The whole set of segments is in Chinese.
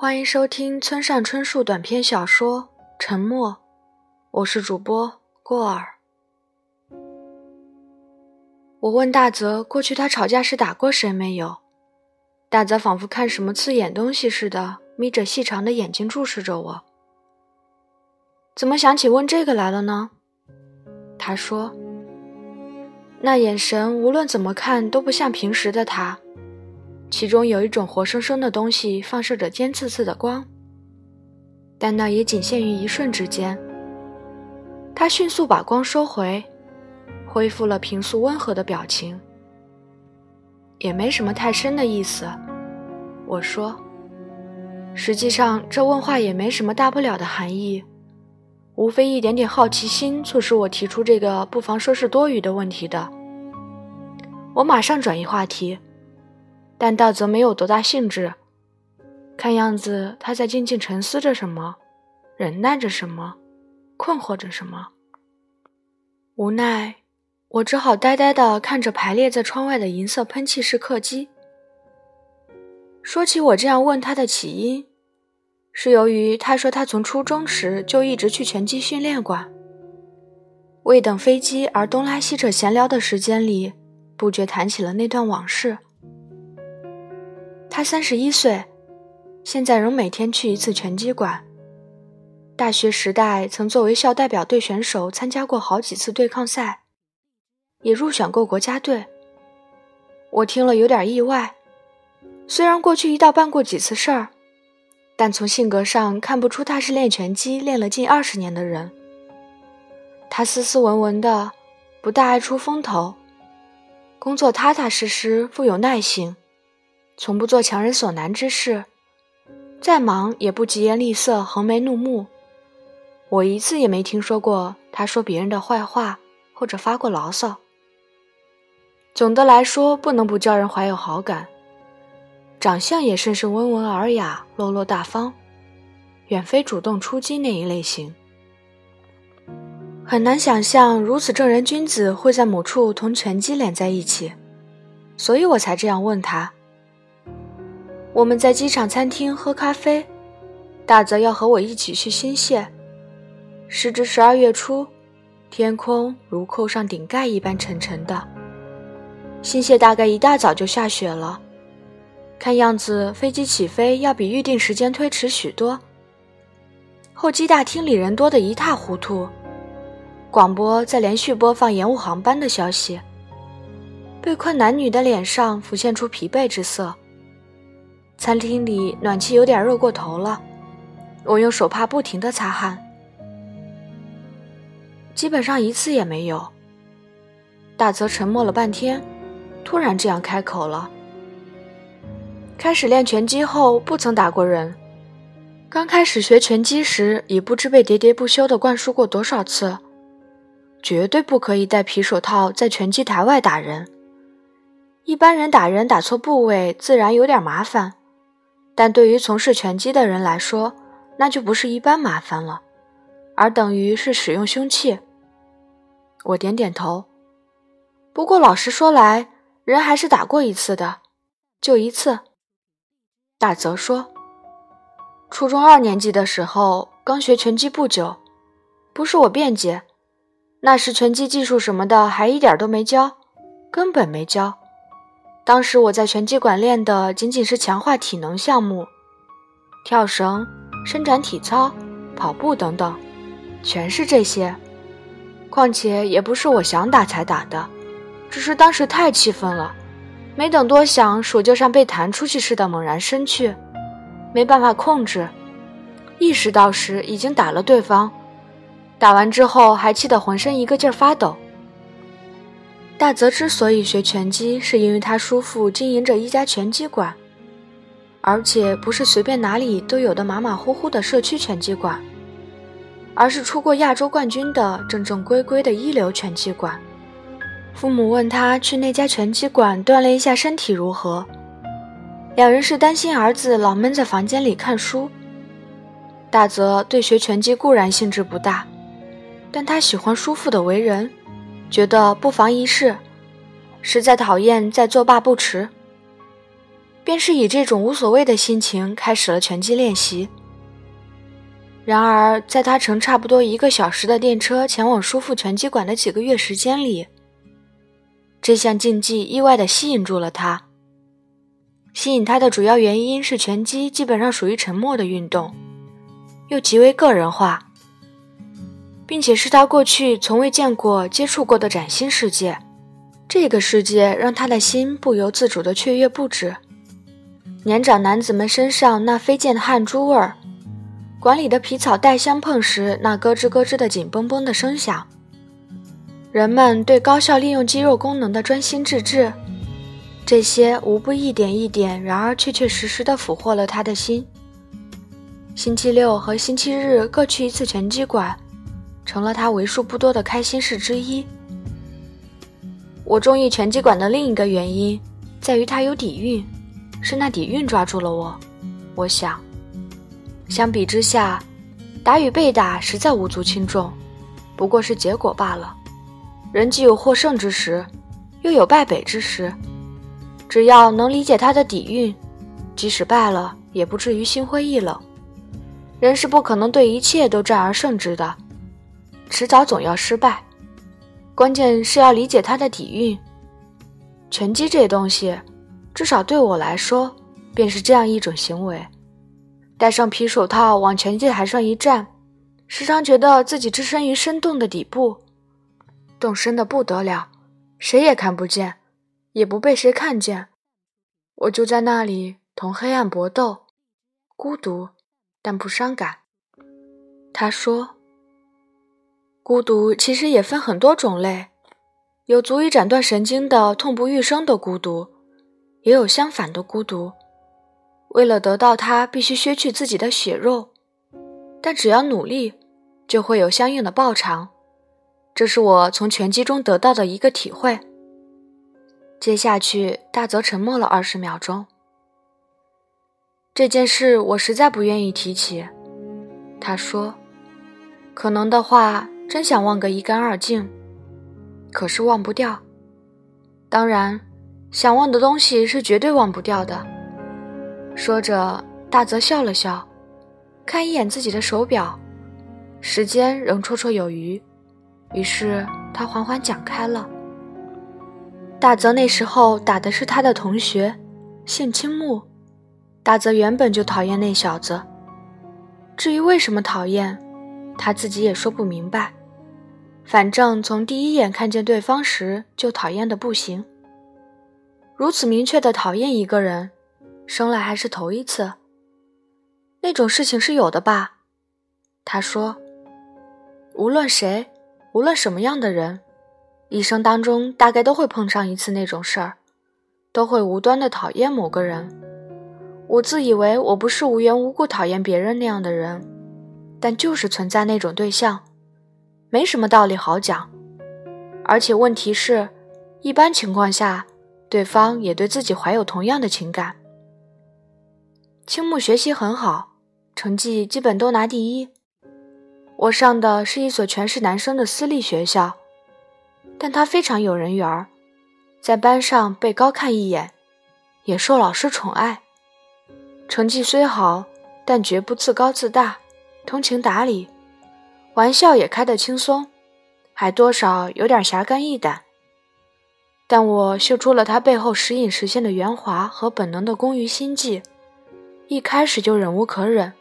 欢迎收听村上春树短篇小说《沉默》，我是主播过儿。我问大泽，过去他吵架时打过谁没有？大泽仿佛看什么刺眼东西似的，眯着细长的眼睛注视着我。怎么想起问这个来了呢？他说：“那眼神无论怎么看都不像平时的他。”其中有一种活生生的东西放射着尖刺刺的光，但那也仅限于一瞬之间。他迅速把光收回，恢复了平素温和的表情。也没什么太深的意思，我说。实际上，这问话也没什么大不了的含义，无非一点点好奇心促使我提出这个不妨说是多余的问题的。我马上转移话题。但道泽没有多大兴致，看样子他在静静沉思着什么，忍耐着什么，困惑着什么。无奈，我只好呆呆地看着排列在窗外的银色喷气式客机。说起我这样问他的起因，是由于他说他从初中时就一直去拳击训练馆，未等飞机而东拉西扯闲聊的时间里，不觉谈起了那段往事。他三十一岁，现在仍每天去一次拳击馆。大学时代曾作为校代表队选手参加过好几次对抗赛，也入选过国家队。我听了有点意外，虽然过去一道办过几次事儿，但从性格上看不出他是练拳击练了近二十年的人。他斯斯文文的，不大爱出风头，工作踏踏实实，富有耐性。从不做强人所难之事，再忙也不疾言厉色、横眉怒目。我一次也没听说过他说别人的坏话或者发过牢骚。总的来说，不能不叫人怀有好感。长相也甚是温文尔雅、落落大方，远非主动出击那一类型。很难想象如此正人君子会在某处同拳击连在一起，所以我才这样问他。我们在机场餐厅喝咖啡，大泽要和我一起去新泻。时值十二月初，天空如扣上顶盖一般沉沉的。新泻大概一大早就下雪了，看样子飞机起飞要比预定时间推迟许多。候机大厅里人多得一塌糊涂，广播在连续播放延误航班的消息。被困男女的脸上浮现出疲惫之色。餐厅里暖气有点热过头了，我用手帕不停的擦汗，基本上一次也没有。大泽沉默了半天，突然这样开口了：“开始练拳击后不曾打过人，刚开始学拳击时已不知被喋喋不休的灌输过多少次，绝对不可以戴皮手套在拳击台外打人。一般人打人打错部位，自然有点麻烦。”但对于从事拳击的人来说，那就不是一般麻烦了，而等于是使用凶器。我点点头。不过老实说来，人还是打过一次的，就一次。大泽说：“初中二年级的时候，刚学拳击不久，不是我辩解，那时拳击技术什么的还一点都没教，根本没教。”当时我在拳击馆练的仅仅是强化体能项目，跳绳、伸展体操、跑步等等，全是这些。况且也不是我想打才打的，只是当时太气愤了，没等多想，手就像被弹出去似的猛然伸去，没办法控制，意识到时已经打了对方，打完之后还气得浑身一个劲儿发抖。大泽之所以学拳击，是因为他叔父经营着一家拳击馆，而且不是随便哪里都有的马马虎虎的社区拳击馆，而是出过亚洲冠军的正正规规的一流拳击馆。父母问他去那家拳击馆锻炼一下身体如何，两人是担心儿子老闷在房间里看书。大泽对学拳击固然兴致不大，但他喜欢叔父的为人。觉得不妨一试，实在讨厌再作罢不迟。便是以这种无所谓的心情开始了拳击练习。然而，在他乘差不多一个小时的电车前往叔父拳击馆的几个月时间里，这项竞技意外地吸引住了他。吸引他的主要原因是拳击基本上属于沉默的运动，又极为个人化，并且是他过去从未见过、接触过的崭新世界。这个世界让他的心不由自主地雀跃不止。年长男子们身上那飞溅的汗珠味儿。馆里的皮草袋相碰时，那咯吱咯吱的紧绷绷的声响；人们对高效利用肌肉功能的专心致志，这些无不一点一点，然而确确实实地俘获了他的心。星期六和星期日各去一次拳击馆，成了他为数不多的开心事之一。我中意拳击馆的另一个原因，在于它有底蕴，是那底蕴抓住了我。我想。相比之下，打与被打实在无足轻重，不过是结果罢了。人既有获胜之时，又有败北之时。只要能理解他的底蕴，即使败了，也不至于心灰意冷。人是不可能对一切都战而胜之的，迟早总要失败。关键是要理解他的底蕴。拳击这东西，至少对我来说，便是这样一种行为。戴上皮手套往拳击台上一站，时常觉得自己置身于深洞的底部，洞深的不得了，谁也看不见，也不被谁看见。我就在那里同黑暗搏斗，孤独但不伤感。他说：“孤独其实也分很多种类，有足以斩断神经的痛不欲生的孤独，也有相反的孤独。”为了得到它，必须削去自己的血肉，但只要努力，就会有相应的报偿。这是我从拳击中得到的一个体会。接下去，大泽沉默了二十秒钟。这件事我实在不愿意提起，他说：“可能的话，真想忘个一干二净，可是忘不掉。当然，想忘的东西是绝对忘不掉的。”说着，大泽笑了笑，看一眼自己的手表，时间仍绰绰有余。于是他缓缓讲开了。大泽那时候打的是他的同学，姓青木。大泽原本就讨厌那小子，至于为什么讨厌，他自己也说不明白。反正从第一眼看见对方时就讨厌的不行。如此明确的讨厌一个人。生来还是头一次，那种事情是有的吧？他说：“无论谁，无论什么样的人，一生当中大概都会碰上一次那种事儿，都会无端的讨厌某个人。我自以为我不是无缘无故讨厌别人那样的人，但就是存在那种对象，没什么道理好讲。而且问题是，一般情况下，对方也对自己怀有同样的情感。”青木学习很好，成绩基本都拿第一。我上的是一所全是男生的私立学校，但他非常有人缘儿，在班上被高看一眼，也受老师宠爱。成绩虽好，但绝不自高自大，通情达理，玩笑也开得轻松，还多少有点侠肝义胆。但我嗅出了他背后时隐时现的圆滑和本能的攻于心计。一开始就忍无可忍，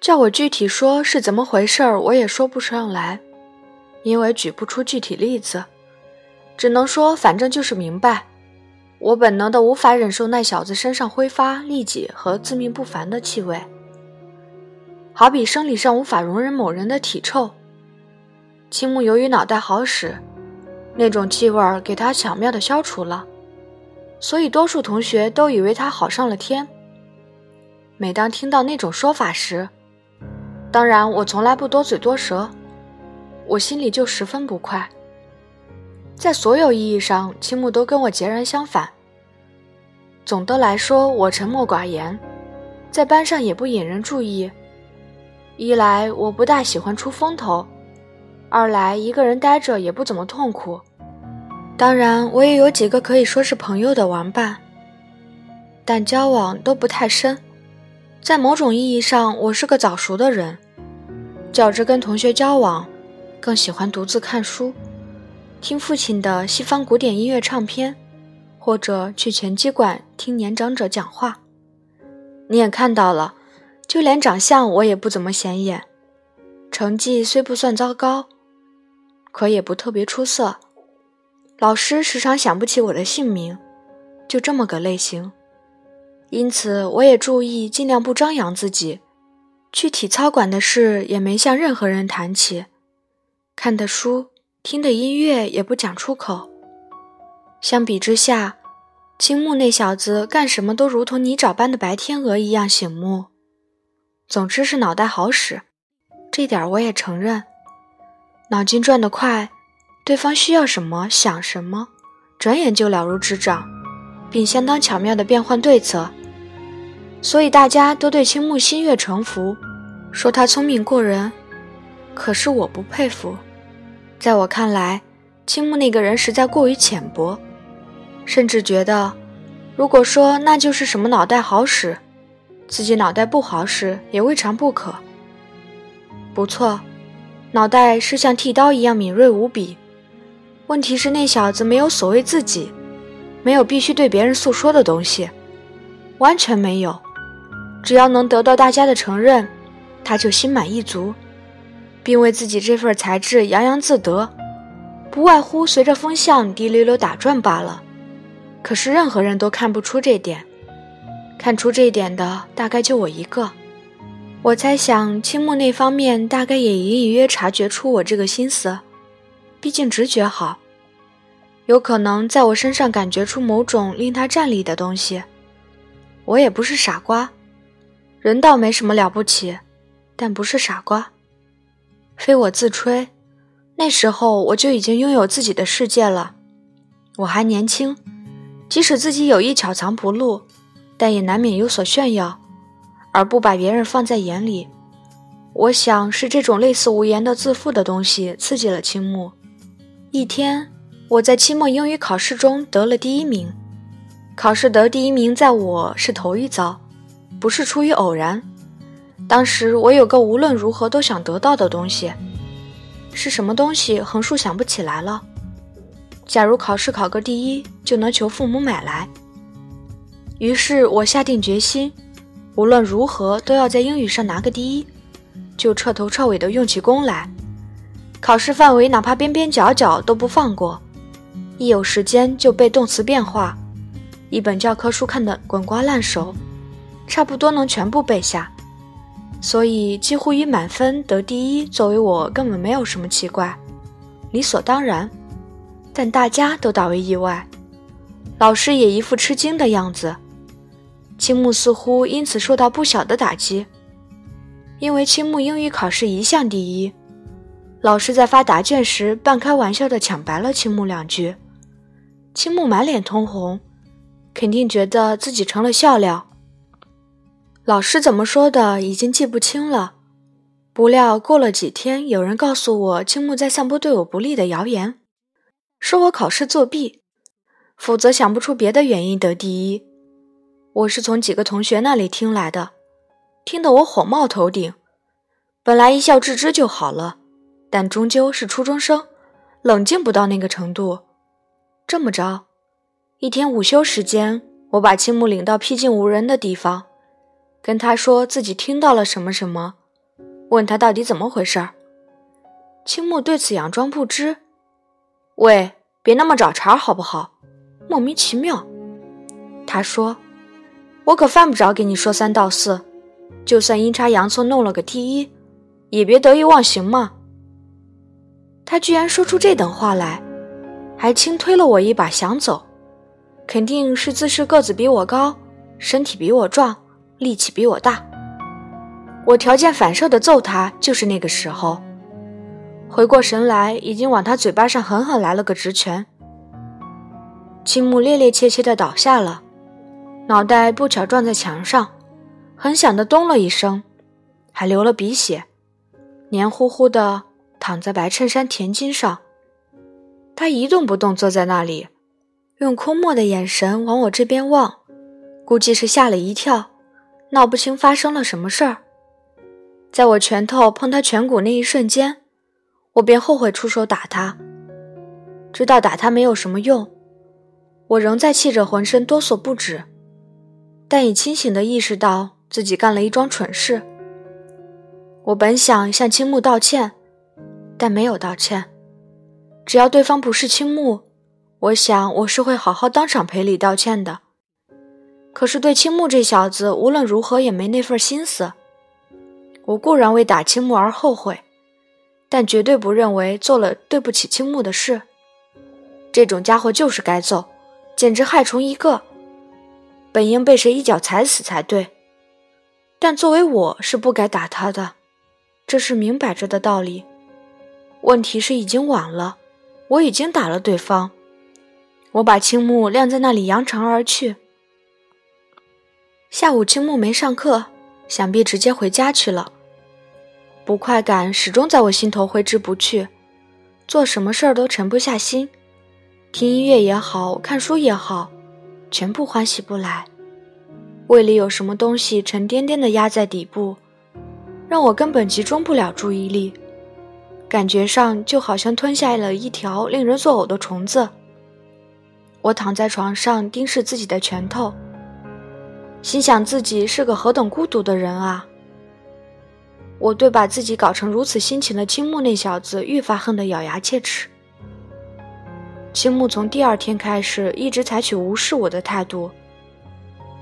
叫我具体说是怎么回事儿，我也说不上来，因为举不出具体例子，只能说反正就是明白，我本能的无法忍受那小子身上挥发利己和自命不凡的气味，好比生理上无法容忍某人的体臭。青木由于脑袋好使，那种气味儿给他巧妙的消除了，所以多数同学都以为他好上了天。每当听到那种说法时，当然我从来不多嘴多舌，我心里就十分不快。在所有意义上，青木都跟我截然相反。总的来说，我沉默寡言，在班上也不引人注意。一来我不大喜欢出风头，二来一个人待着也不怎么痛苦。当然，我也有几个可以说是朋友的玩伴。但交往都不太深。在某种意义上，我是个早熟的人。较之跟同学交往，更喜欢独自看书，听父亲的西方古典音乐唱片，或者去拳击馆听年长者讲话。你也看到了，就连长相我也不怎么显眼，成绩虽不算糟糕，可也不特别出色。老师时常想不起我的姓名，就这么个类型。因此，我也注意尽量不张扬自己。去体操馆的事也没向任何人谈起，看的书、听的音乐也不讲出口。相比之下，青木那小子干什么都如同泥沼般的白天鹅一样醒目。总之是脑袋好使，这点我也承认。脑筋转得快，对方需要什么想什么，转眼就了如指掌，并相当巧妙地变换对策。所以大家都对青木心悦诚服，说他聪明过人。可是我不佩服，在我看来，青木那个人实在过于浅薄，甚至觉得，如果说那就是什么脑袋好使，自己脑袋不好使也未尝不可。不错，脑袋是像剃刀一样敏锐无比。问题是那小子没有所谓自己，没有必须对别人诉说的东西，完全没有。只要能得到大家的承认，他就心满意足，并为自己这份才智洋洋自得，不外乎随着风向滴溜溜打转罢了。可是任何人都看不出这点，看出这一点的大概就我一个。我猜想青木那方面大概也隐隐约察觉出我这个心思，毕竟直觉好，有可能在我身上感觉出某种令他站立的东西。我也不是傻瓜。人倒没什么了不起，但不是傻瓜。非我自吹，那时候我就已经拥有自己的世界了。我还年轻，即使自己有意巧藏不露，但也难免有所炫耀，而不把别人放在眼里。我想是这种类似无言的自负的东西刺激了青木。一天，我在期末英语考试中得了第一名。考试得第一名，在我是头一遭。不是出于偶然，当时我有个无论如何都想得到的东西，是什么东西？横竖想不起来了。假如考试考个第一，就能求父母买来。于是我下定决心，无论如何都要在英语上拿个第一，就彻头彻尾的用起功来。考试范围哪怕边边角角都不放过，一有时间就背动词变化，一本教科书看得滚瓜烂熟。差不多能全部背下，所以几乎以满分得第一，作为我根本没有什么奇怪，理所当然。但大家都大为意外，老师也一副吃惊的样子。青木似乎因此受到不小的打击，因为青木英语考试一向第一。老师在发答卷时半开玩笑地抢白了青木两句，青木满脸通红，肯定觉得自己成了笑料。老师怎么说的，已经记不清了。不料过了几天，有人告诉我青木在散播对我不利的谣言，说我考试作弊，否则想不出别的原因得第一。我是从几个同学那里听来的，听得我火冒头顶。本来一笑置之就好了，但终究是初中生，冷静不到那个程度。这么着，一天午休时间，我把青木领到僻静无人的地方。跟他说自己听到了什么什么，问他到底怎么回事儿。青木对此佯装不知。喂，别那么找茬好不好？莫名其妙。他说：“我可犯不着给你说三道四，就算阴差阳错弄了个第一，也别得意忘形嘛。”他居然说出这等话来，还轻推了我一把想走，肯定是自视个子比我高，身体比我壮。力气比我大，我条件反射的揍他，就是那个时候。回过神来，已经往他嘴巴上狠狠来了个直拳。青木趔趔趄趄的倒下了，脑袋不巧撞在墙上，很响的咚了一声，还流了鼻血，黏糊糊的躺在白衬衫田巾上。他一动不动坐在那里，用空漠的眼神往我这边望。估计是吓了一跳，闹不清发生了什么事儿。在我拳头碰他颧骨那一瞬间，我便后悔出手打他。知道打他没有什么用，我仍在气着浑身哆嗦不止，但已清醒地意识到自己干了一桩蠢事。我本想向青木道歉，但没有道歉。只要对方不是青木，我想我是会好好当场赔礼道歉的。可是对青木这小子，无论如何也没那份心思。我固然为打青木而后悔，但绝对不认为做了对不起青木的事。这种家伙就是该揍，简直害虫一个，本应被谁一脚踩死才对。但作为我是不该打他的，这是明摆着的道理。问题是已经晚了，我已经打了对方。我把青木晾在那里，扬长而去。下午青木没上课，想必直接回家去了。不快感始终在我心头挥之不去，做什么事儿都沉不下心，听音乐也好看书也好，全部欢喜不来。胃里有什么东西沉甸甸的压在底部，让我根本集中不了注意力，感觉上就好像吞下了一条令人作呕的虫子。我躺在床上盯视自己的拳头，心想自己是个何等孤独的人啊。我对把自己搞成如此心情的青木那小子愈发恨得咬牙切齿。青木从第二天开始一直采取无视我的态度，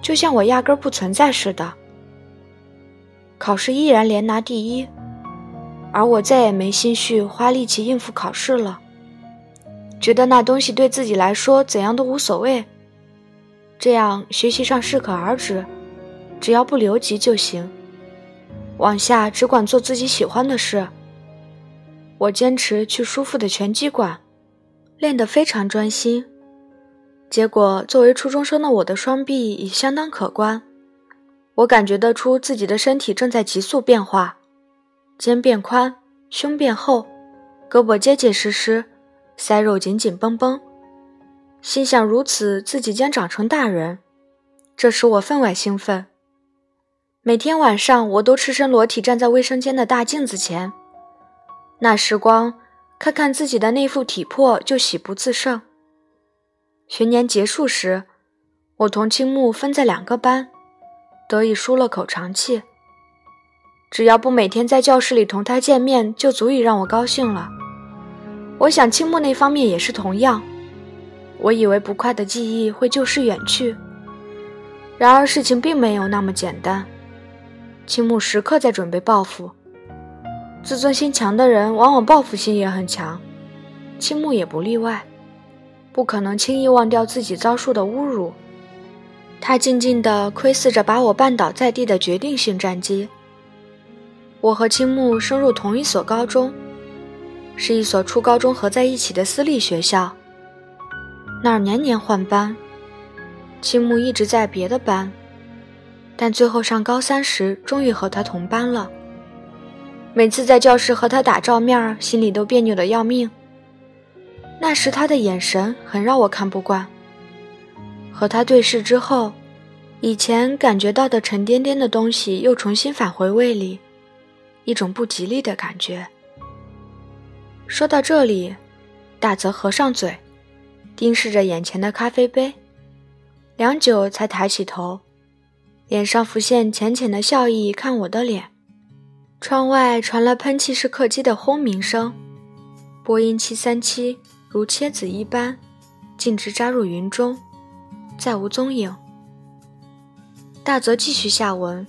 就像我压根不存在似的。考试依然连拿第一，而我再也没心绪花力气应付考试了，觉得那东西对自己来说怎样都无所谓，这样学习上适可而止，只要不留级就行。往下只管做自己喜欢的事。我坚持去叔父的拳击馆，练得非常专心。结果，作为初中生的我的双臂已相当可观。我感觉得出自己的身体正在急速变化，肩变宽，胸变厚，胳膊结结实实，腮肉紧紧绷绷。心想如此，自己将长成大人，这使我分外兴奋。每天晚上，我都赤身裸体站在卫生间的大镜子前，那时光，看看自己的那副体魄就喜不自胜。学年结束时，我同青木分在两个班，得以舒了口长气。只要不每天在教室里同他见面，就足以让我高兴了。我想青木那方面也是同样。我以为不快的记忆会就事远去，然而事情并没有那么简单。青木时刻在准备报复，自尊心强的人往往报复心也很强，青木也不例外，不可能轻易忘掉自己遭受的侮辱。他静静地窥视着把我绊倒在地的决定性战机。我和青木升入同一所高中，是一所初高中合在一起的私立学校，那儿年年换班，青木一直在别的班。但最后上高三时，终于和他同班了。每次在教室和他打照面，心里都别扭的要命。那时他的眼神很让我看不惯。和他对视之后，以前感觉到的沉甸甸的东西又重新返回胃里，一种不吉利的感觉。说到这里，大泽合上嘴，盯视着眼前的咖啡杯，良久才抬起头。脸上浮现浅浅的笑意，看我的脸。窗外传来喷气式客机的轰鸣声，波音七三七如切子一般，径直扎入云中，再无踪影。大泽继续下文：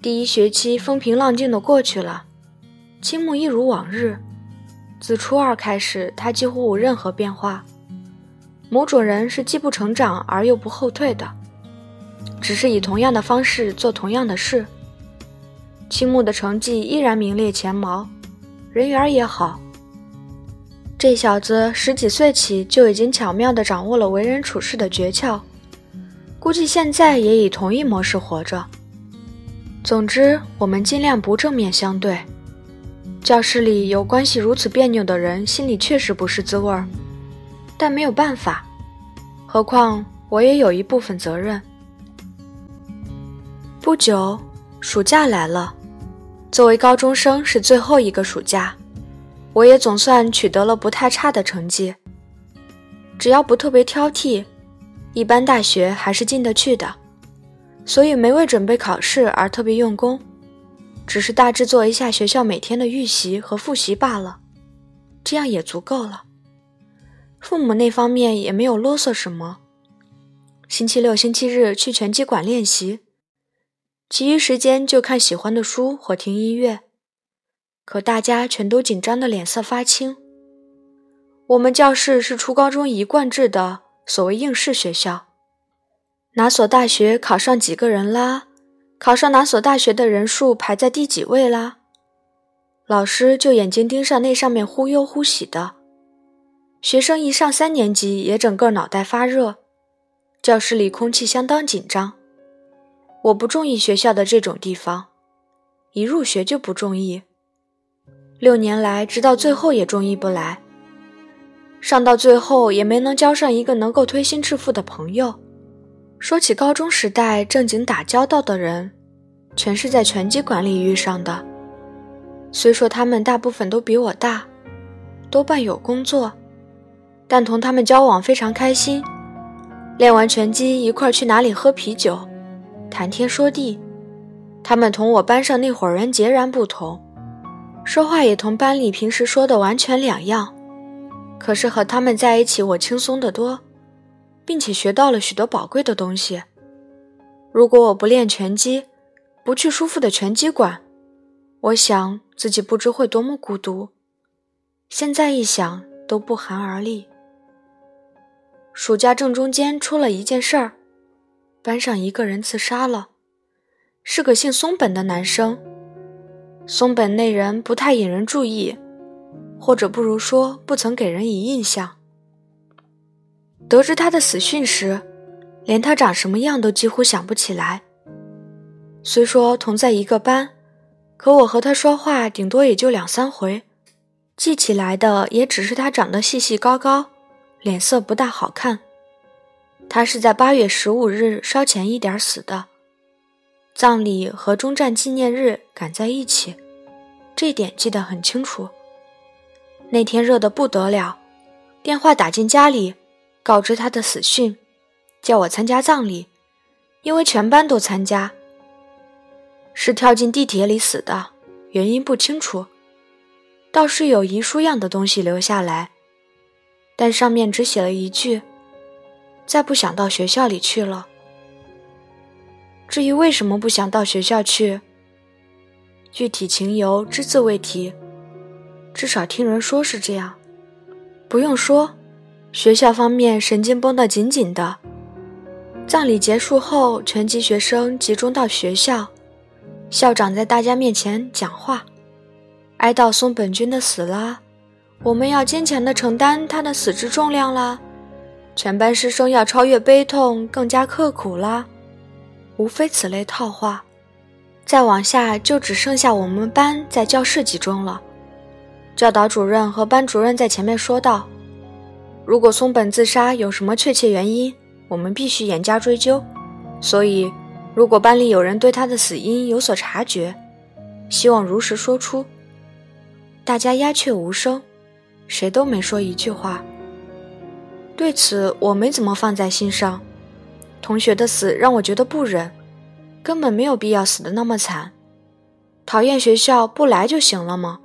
第一学期风平浪静的过去了，青木一如往日。自初二开始，他几乎无任何变化。某种人是既不成长而又不后退的。只是以同样的方式做同样的事。青木的成绩依然名列前茅，人缘也好。这小子十几岁起就已经巧妙地掌握了为人处事的诀窍，估计现在也以同一模式活着。总之，我们尽量不正面相对。教室里有关系如此别扭的人，心里确实不是滋味儿，但没有办法。何况我也有一部分责任。不久，暑假来了。作为高中生，是最后一个暑假，我也总算取得了不太差的成绩。只要不特别挑剔，一般大学还是进得去的。所以没为准备考试而特别用功，只是大致做一下学校每天的预习和复习罢了，这样也足够了。父母那方面也没有啰嗦什么。星期六、星期日去拳击馆练习，其余时间就看喜欢的书或听音乐。可大家全都紧张的脸色发青。我们教室是初高中一贯制的所谓应试学校。哪所大学考上几个人啦？考上哪所大学的人数排在第几位啦？老师就眼睛盯上那上面忽忧忽喜的。学生一上三年级也整个脑袋发热，教室里空气相当紧张。我不中意学校的这种地方，一入学就不中意。六年来，直到最后也中意不来。上到最后也没能交上一个能够推心置腹的朋友。说起高中时代正经打交道的人，全是在拳击馆里遇上的。虽说他们大部分都比我大，多半有工作，但同他们交往非常开心。练完拳击一块去哪里喝啤酒，谈天说地。他们同我班上那伙人截然不同，说话也同班里平时说的完全两样。可是和他们在一起，我轻松得多。并且学到了许多宝贵的东西。如果我不练拳击，不去舒服的拳击馆，我想自己不知会多么孤独。现在一想，都不寒而栗。暑假正中间出了一件事儿，班上一个人自杀了，是个姓松本的男生。松本那人不太引人注意，或者不如说，不曾给人以印象。得知他的死讯时，连他长什么样都几乎想不起来。虽说同在一个班，可我和他说话顶多也就两三回，记起来的也只是他长得细细高高，脸色不大好看。他是在八月十五日稍前一点死的，葬礼和中战纪念日赶在一起，这点记得很清楚。那天热得不得了，电话打进家里。告知他的死讯，叫我参加葬礼，因为全班都参加。是跳进地铁里死的，原因不清楚。倒是有遗书样的东西留下来，但上面只写了一句：“再不想到学校里去了。”至于为什么不想到学校去，具体情由只字未提，至少听人说是这样。不用说。学校方面神经绷得紧紧的。葬礼结束后，全级学生集中到学校，校长在大家面前讲话，哀悼松本君的死啦，我们要坚强地承担他的死之重量啦，全班师生要超越悲痛，更加刻苦啦，无非此类套话。再往下就只剩下我们班在教室集中了，教导主任和班主任在前面说道。如果松本自杀有什么确切原因，我们必须严加追究。所以，如果班里有人对他的死因有所察觉，希望如实说出。大家鸦雀无声，谁都没说一句话。对此，我没怎么放在心上。同学的死让我觉得不忍，根本没有必要死得那么惨。讨厌学校不来就行了吗？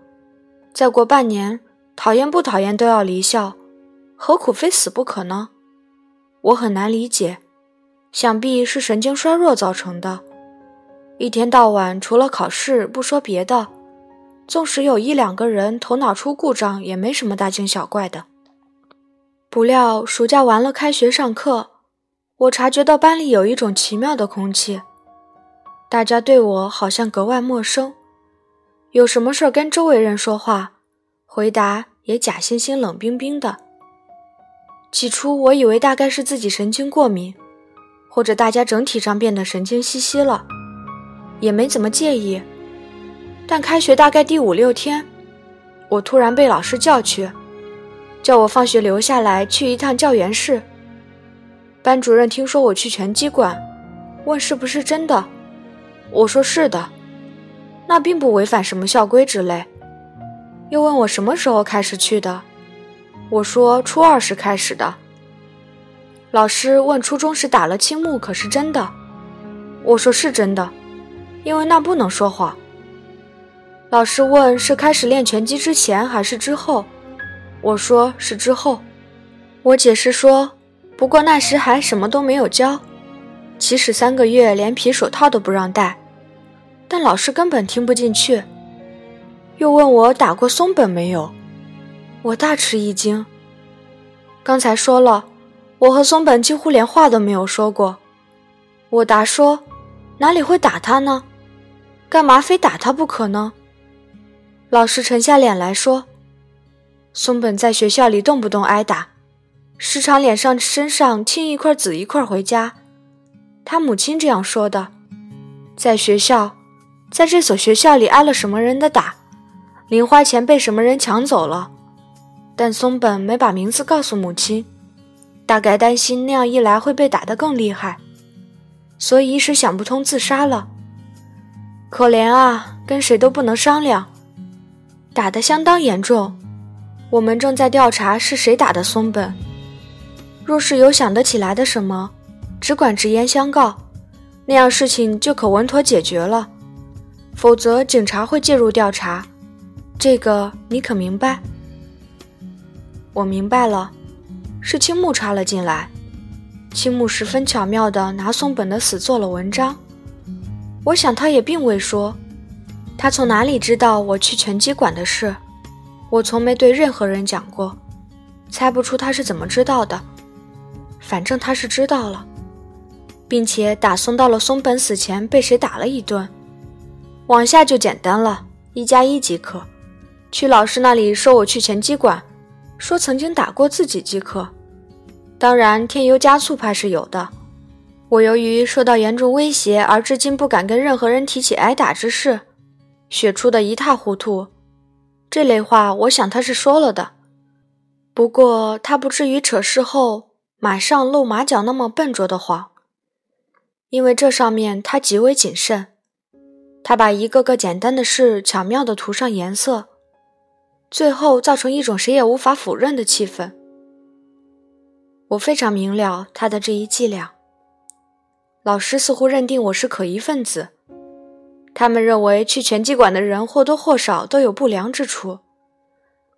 再过半年，讨厌不讨厌都要离校。何苦非死不可呢？我很难理解，想必是神经衰弱造成的。一天到晚除了考试不说别的，纵使有一两个人头脑出故障，也没什么大惊小怪的。不料暑假完了，开学上课，我察觉到班里有一种奇妙的空气，大家对我好像格外陌生。有什么事跟周围人说话，回答也假惺惺、冷冰冰的。起初我以为大概是自己神经过敏，或者大家整体上变得神经兮兮了，也没怎么介意。但开学大概第五六天，我突然被老师叫去，叫我放学留下来去一趟教员室。班主任听说我去拳击馆，问是不是真的，我说是的，那并不违反什么校规之类。又问我什么时候开始去的，我说初二时开始的。老师问初中时打了青木可是真的，我说是真的，因为那不能说谎。老师问是开始练拳击之前还是之后，我说是之后。我解释说，不过那时还什么都没有教，起始三个月连皮手套都不让戴，但老师根本听不进去。又问我打过松本没有，我大吃一惊。刚才说了，我和松本几乎连话都没有说过。我答说，哪里会打他呢？干嘛非打他不可呢？老师沉下脸来说：“松本在学校里动不动挨打，时常脸上身上青一块紫一块回家。他母亲这样说的，在学校，在这所学校里挨了什么人的打，零花钱被什么人抢走了。但松本没把名字告诉母亲，大概担心那样一来会被打得更厉害，所以一时想不通自杀了。可怜啊，跟谁都不能商量。”打得相当严重，我们正在调查是谁打的松本。若是有想得起来的什么，只管直言相告，那样事情就可稳妥解决了。否则警察会介入调查，这个你可明白？我明白了，是青木插了进来。青木十分巧妙地拿松本的死做了文章。我想他也并未说。他从哪里知道我去拳击馆的事？我从没对任何人讲过，猜不出他是怎么知道的。反正他是知道了，并且打送到了松本死前被谁打了一顿。往下就简单了，一加一即可。去老师那里说我去拳击馆，说曾经打过自己即可。当然添油加醋怕是有的。我由于受到严重威胁而至今不敢跟任何人提起挨打之事。血出的一塌糊涂，这类话我想他是说了的，不过他不至于扯事后马上露马脚那么笨拙的谎，因为这上面他极为谨慎，他把一个个简单的事巧妙地涂上颜色，最后造成一种谁也无法否认的气氛。我非常明了他的这一伎俩。老师似乎认定我是可疑分子。他们认为去拳击馆的人或多或少都有不良之处，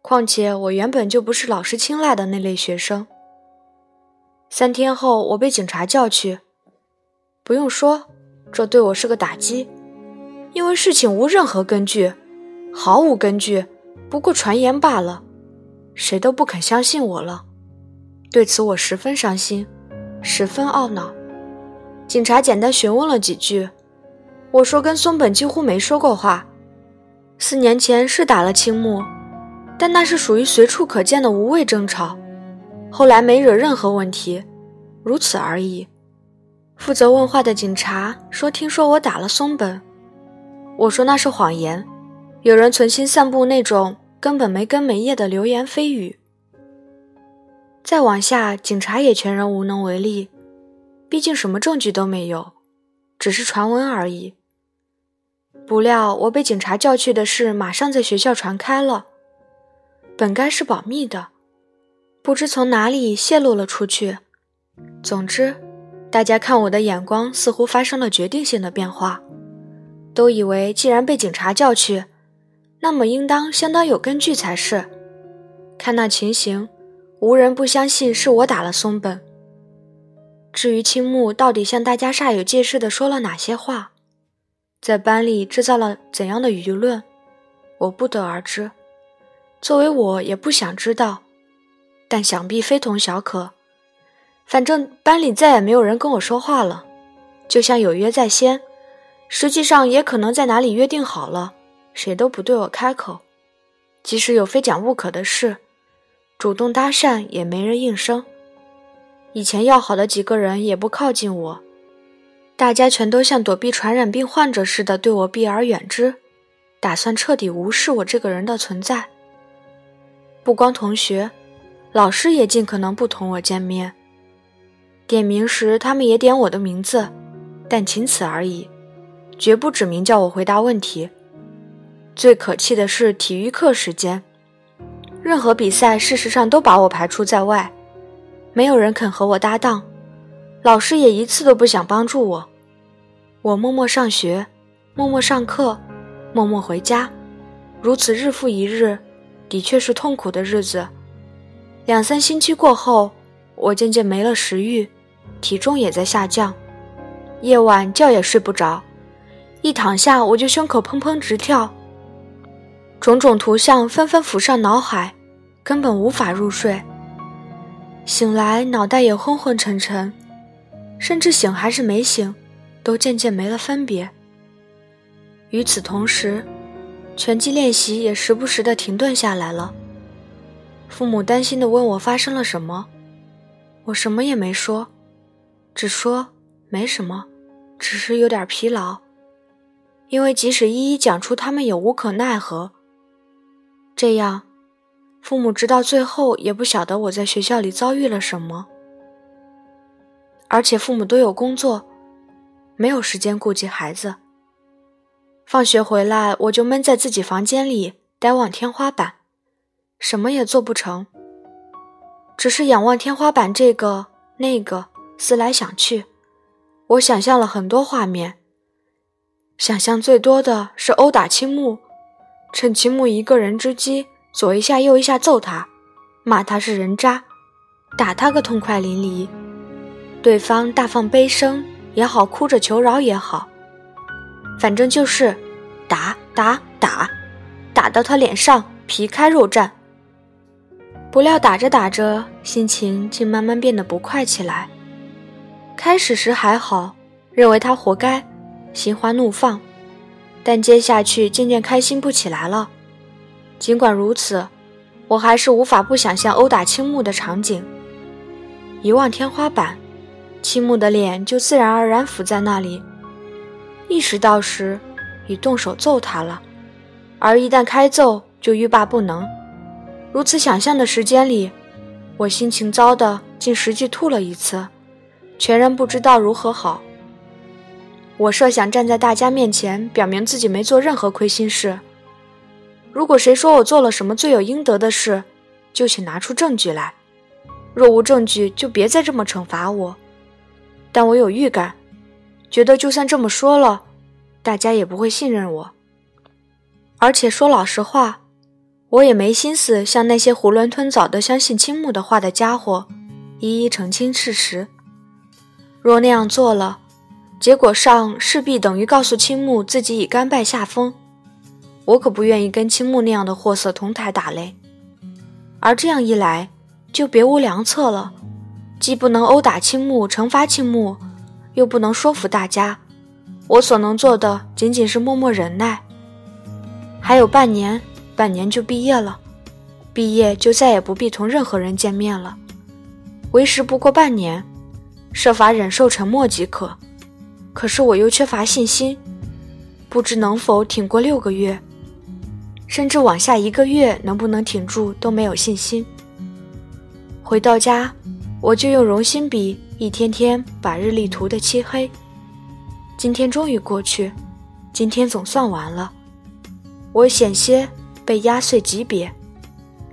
况且我原本就不是老师青睐的那类学生。三天后，我被警察叫去，不用说，这对我是个打击，因为事情无任何根据，毫无根据，不过传言罢了，谁都不肯相信我了。对此，我十分伤心，十分懊恼。警察简单询问了几句。我说跟松本几乎没说过话，四年前是打了青木，但那是属于随处可见的无谓争吵，后来没惹任何问题，如此而已。负责问话的警察说：“听说我打了松本。”我说那是谎言，有人存心散布那种根本没根没叶的流言蜚语。再往下，警察也全然无能为力，毕竟什么证据都没有，只是传闻而已。不料我被警察叫去的事，马上在学校传开了。本该是保密的，不知从哪里泄露了出去。总之，大家看我的眼光似乎发生了决定性的变化，都以为既然被警察叫去，那么应当相当有根据才是。看那情形，无人不相信是我打了松本。至于青木到底向大家煞有介事地说了哪些话？在班里制造了怎样的舆论，我不得而知。作为我，也不想知道，但想必非同小可。反正班里再也没有人跟我说话了，就像有约在先，实际上也可能在哪里约定好了，谁都不对我开口。即使有非讲不可的事，主动搭讪也没人应声。以前要好的几个人也不靠近我。大家全都像躲避传染病患者似的对我避而远之，打算彻底无视我这个人的存在。不光同学，老师也尽可能不同我见面。点名时，他们也点我的名字，但仅此而已，绝不指明叫我回答问题。最可气的是体育课时间，任何比赛事实上都把我排除在外，没有人肯和我搭档，老师也一次都不想帮助我。我默默上学，默默上课，默默回家，如此日复一日，的确是痛苦的日子。两三星期过后，我渐渐没了食欲，体重也在下降，夜晚觉也睡不着，一躺下我就胸口砰砰直跳，种种图像纷纷浮上脑海，根本无法入睡。醒来脑袋也昏昏沉沉，甚至醒还是没醒。都渐渐没了分别。与此同时，拳击练习也时不时的停顿下来了。父母担心的问我发生了什么，我什么也没说，只说没什么，只是有点疲劳。因为即使一一讲出，他们也无可奈何。这样，父母直到最后也不晓得我在学校里遭遇了什么，而且父母都有工作。没有时间顾及孩子。放学回来，我就闷在自己房间里，呆望天花板，什么也做不成，只是仰望天花板，这个那个，思来想去，我想象了很多画面。想象最多的是殴打青木，趁青木一个人之机，左一下右一下揍他，骂他是人渣，打他个痛快淋漓，对方大放悲声。也好，哭着求饶也好，反正就是打打打，打到他脸上皮开肉绽。不料打着打着，心情竟慢慢变得不快起来。开始时还好，认为他活该，心花怒放，但接下去渐渐开心不起来了。尽管如此，我还是无法不想象殴打青木的场景。一望天花板。青木的脸就自然而然伏在那里，意识到时已动手揍他了，而一旦开揍就欲罢不能。如此想象的时间里，我心情糟的竟实际吐了一次，全然不知道如何好。我设想站在大家面前表明自己没做任何亏心事，如果谁说我做了什么罪有应得的事，就请拿出证据来；若无证据，就别再这么惩罚我。但我有预感，觉得就算这么说了，大家也不会信任我。而且说老实话，我也没心思向那些囫囵吞枣的相信青木的话的家伙一一澄清事实。若那样做了，结果上势必等于告诉青木自己已甘拜下风。我可不愿意跟青木那样的货色同台打擂，而这样一来，就别无良策了。既不能殴打青木惩罚青木，又不能说服大家，我所能做的仅仅是默默忍耐。还有半年，半年就毕业了，毕业就再也不必同任何人见面了。为时不过半年，设法忍受沉默即可。可是我又缺乏信心，不知能否挺过六个月，甚至往下一个月能不能挺住都没有信心。回到家。我就用绒心笔一天天把日历涂得漆黑。今天终于过去，今天总算完了。我险些被压碎级别。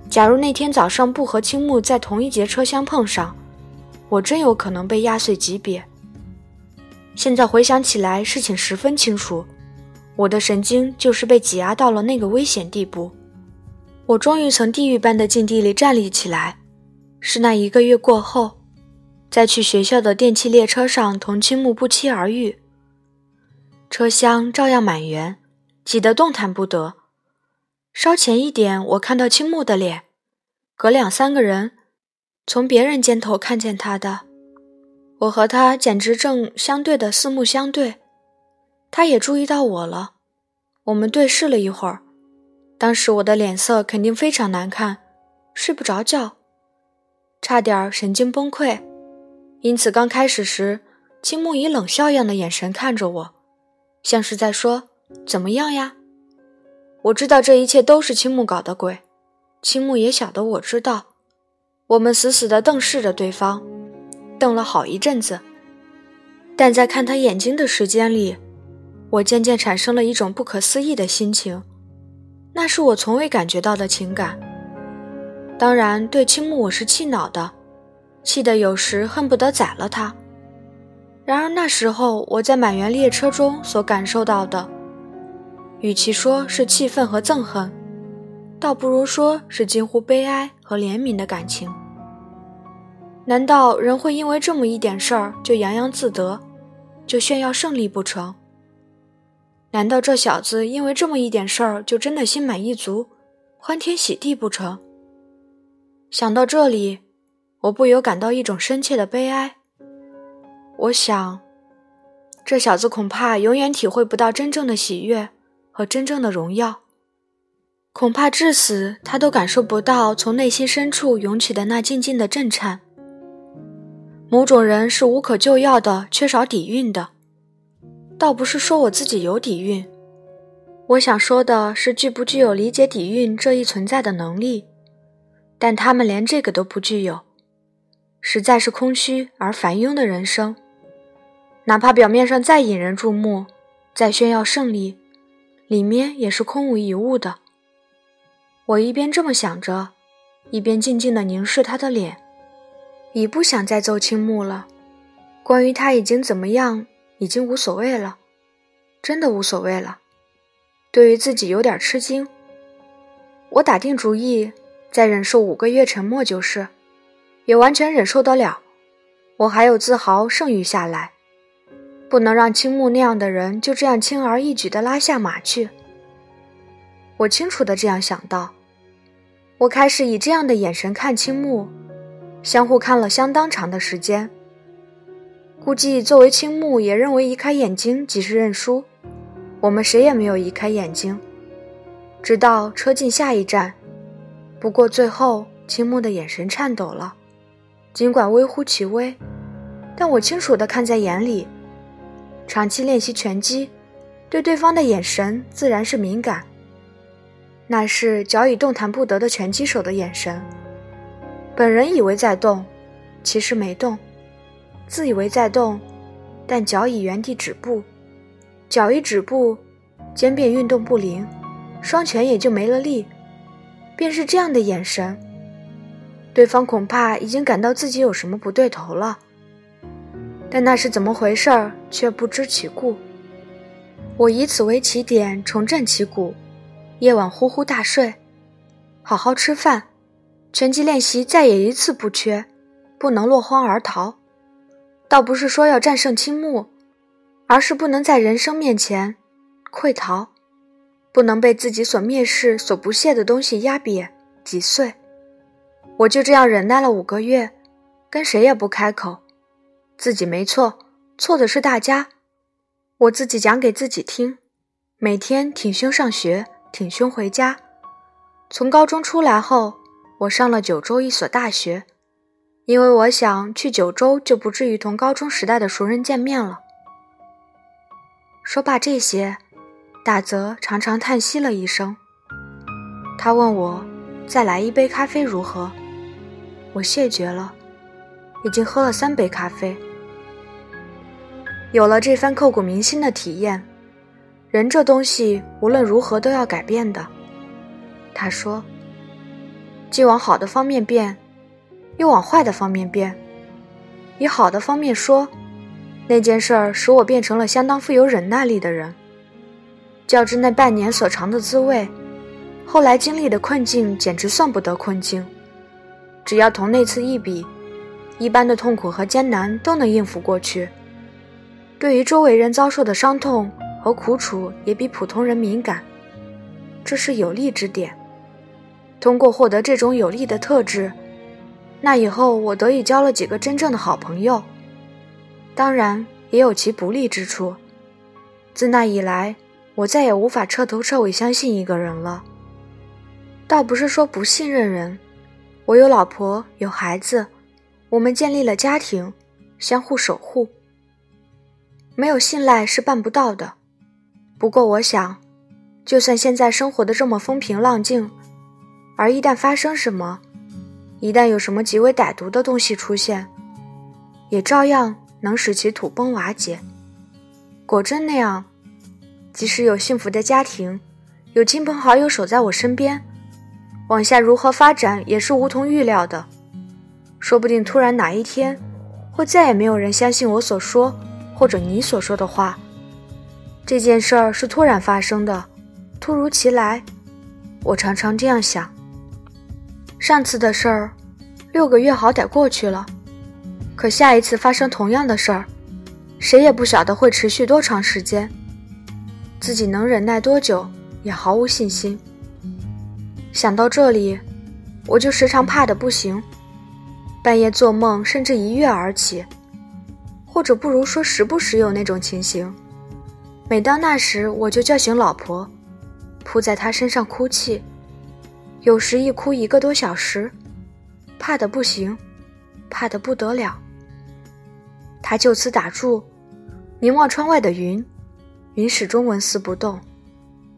假如那天早上不和青木在同一节车厢碰上，我真有可能被压碎级别。现在回想起来，事情十分清楚，我的神经就是被挤压到了那个危险地步。我终于从地狱般的境地里站立起来。是那一个月过后，在去学校的电气列车上同青木不期而遇。车厢照样满员，挤得动弹不得。稍前一点，我看到青木的脸，隔两三个人，从别人肩头看见他的。我和他简直正相对的四目相对，他也注意到我了。我们对视了一会儿，当时我的脸色肯定非常难看，睡不着觉。差点神经崩溃，因此刚开始时，青木以冷笑样的眼神看着我，像是在说：“怎么样呀？”我知道这一切都是青木搞的鬼，青木也晓得我知道。我们死死地瞪视着对方，瞪了好一阵子。但在看他眼睛的时间里，我渐渐产生了一种不可思议的心情，那是我从未感觉到的情感。当然，对青木我是气恼的，气得有时恨不得宰了他。然而那时候我在满员列车中所感受到的，与其说是气愤和憎恨，倒不如说是近乎悲哀和怜悯的感情。难道人会因为这么一点事儿就洋洋自得，就炫耀胜利不成？难道这小子因为这么一点事儿就真的心满意足、欢天喜地不成？想到这里，我不由感到一种深切的悲哀。我想，这小子恐怕永远体会不到真正的喜悦和真正的荣耀，恐怕至死他都感受不到从内心深处涌起的那静静的震颤。某种人是无可救药的缺少底蕴的。倒不是说我自己有底蕴，我想说的是具不具有理解底蕴这一存在的能力，但他们连这个都不具有，实在是空虚而繁庸的人生。哪怕表面上再引人注目，再炫耀胜利，里面也是空无一物的。我一边这么想着，一边静静地凝视他的脸，已不想再奏青木了。关于他已经怎么样？已经无所谓了，真的无所谓了。对于自己有点吃惊，我打定主意再忍受五个月沉默就是，也完全忍受得了。我还有自豪剩余下来，不能让青木那样的人就这样轻而易举地拉下马去。我清楚地这样想到，我开始以这样的眼神看青木，相互看了相当长的时间。估计作为青木也认为移开眼睛即是认输，我们谁也没有移开眼睛，直到车进下一站。不过最后青木的眼神颤抖了，尽管微乎其微，但我清楚地看在眼里。长期练习拳击，对对方的眼神自然是敏感。那是早已动弹不得的拳击手的眼神，本人以为在动，其实没动。自以为在动，但脚已原地止步。脚一止步，肩便运动不灵，双拳也就没了力。便是这样的眼神，对方恐怕已经感到自己有什么不对头了。但那是怎么回事儿，却不知其故。我以此为起点，重振旗鼓。夜晚呼呼大睡，好好吃饭，拳击练习再也一次不缺，不能落荒而逃。倒不是说要战胜青木，而是不能在人生面前溃逃，不能被自己所蔑视、所不屑的东西压瘪、击碎。我就这样忍耐了五个月，跟谁也不开口。自己没错，错的是大家。我自己讲给自己听，每天挺胸上学，挺胸回家。从高中出来后，我上了九州一所大学。因为我想去九州，就不至于同高中时代的熟人见面了。说罢这些，大泽长长叹息了一声。他问我：“再来一杯咖啡如何？”我谢绝了，已经喝了三杯咖啡。有了这番刻骨铭心的体验，人这东西无论如何都要改变的。他说：“既往好的方面变。”又往坏的方面变。以好的方面说，那件事儿使我变成了相当富有忍耐力的人。较之那半年所尝的滋味，后来经历的困境简直算不得困境。只要同那次一比，一般的痛苦和艰难都能应付过去。对于周围人遭受的伤痛和苦楚，也比普通人敏感。这是有利之点。通过获得这种有利的特质。那以后，我得以交了几个真正的好朋友，当然也有其不利之处。自那以来，我再也无法彻头彻尾相信一个人了。倒不是说不信任人，我有老婆有孩子，我们建立了家庭，相互守护。没有信赖是办不到的。不过，我想，就算现在生活的这么风平浪静，而一旦发生什么，一旦有什么极为歹毒的东西出现，也照样能使其土崩瓦解。果真那样，即使有幸福的家庭，有亲朋好友守在我身边，往下如何发展也是无从预料的。说不定突然哪一天，会再也没有人相信我所说，或者你所说的话。这件事儿是突然发生的，突如其来。我常常这样想。上次的事儿，六个月好歹过去了，可下一次发生同样的事儿，谁也不晓得会持续多长时间，自己能忍耐多久也毫无信心。想到这里，我就时常怕的不行，半夜做梦甚至一跃而起，或者不如说时不时有那种情形。每当那时，我就叫醒老婆，扑在她身上哭泣。有时一哭一个多小时，怕的不行，怕的不得了。他就此打住，凝望窗外的云，云始终纹丝不动。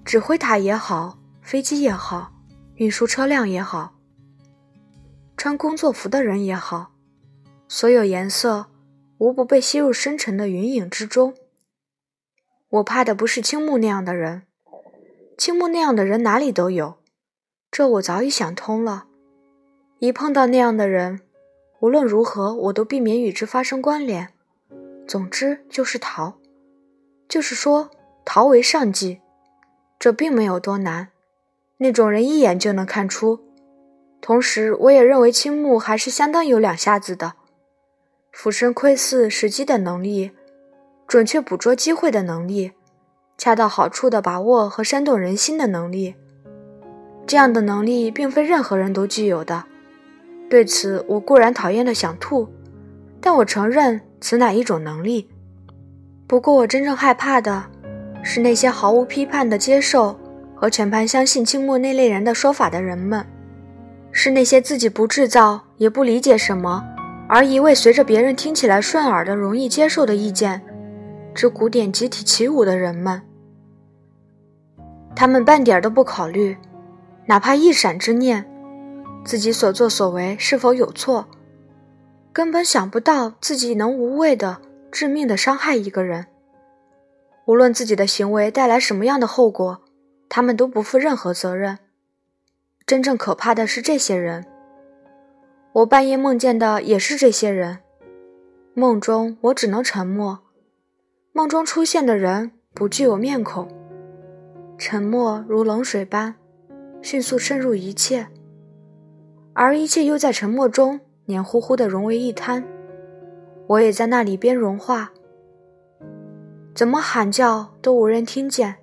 指挥塔也好，飞机也好，运输车辆也好，穿工作服的人也好，所有颜色无不被吸入深沉的云影之中。我怕的不是青木那样的人，青木那样的人哪里都有。这我早已想通了，一碰到那样的人，无论如何我都避免与之发生关联。总之就是逃，就是说逃为上计。这并没有多难，那种人一眼就能看出。同时，我也认为青木还是相当有两下子的，俯身窥伺时机的能力，准确捕捉机会的能力，恰到好处的把握和煽动人心的能力。这样的能力并非任何人都具有的，对此我固然讨厌的想吐，但我承认此乃一种能力。不过我真正害怕的，是那些毫无批判的接受和全盘相信青木那类人的说法的人们，是那些自己不制造也不理解什么，而一味随着别人听起来顺耳的容易接受的意见，之古典集体起舞的人们。他们半点都不考虑。哪怕一闪之念，自己所作所为是否有错，根本想不到自己能无谓的、致命的伤害一个人。无论自己的行为带来什么样的后果，他们都不负任何责任。真正可怕的是这些人。我半夜梦见的也是这些人。梦中我只能沉默，梦中出现的人不具有面孔，沉默如冷水般。迅速渗入一切，而一切又在沉默中黏糊糊的融为一滩。我也在那里边融化，怎么喊叫都无人听见。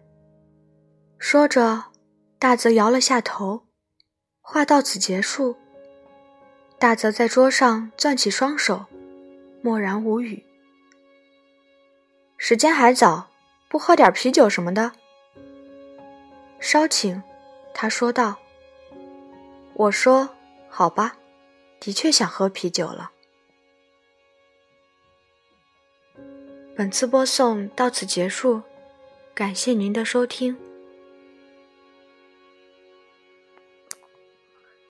说着，大泽摇了下头，话到此结束。大泽在桌上攥起双手，默然无语。时间还早，不喝点啤酒什么的？稍请。他说道：“我说，好吧，的确想喝啤酒了。”本次播送到此结束，感谢您的收听。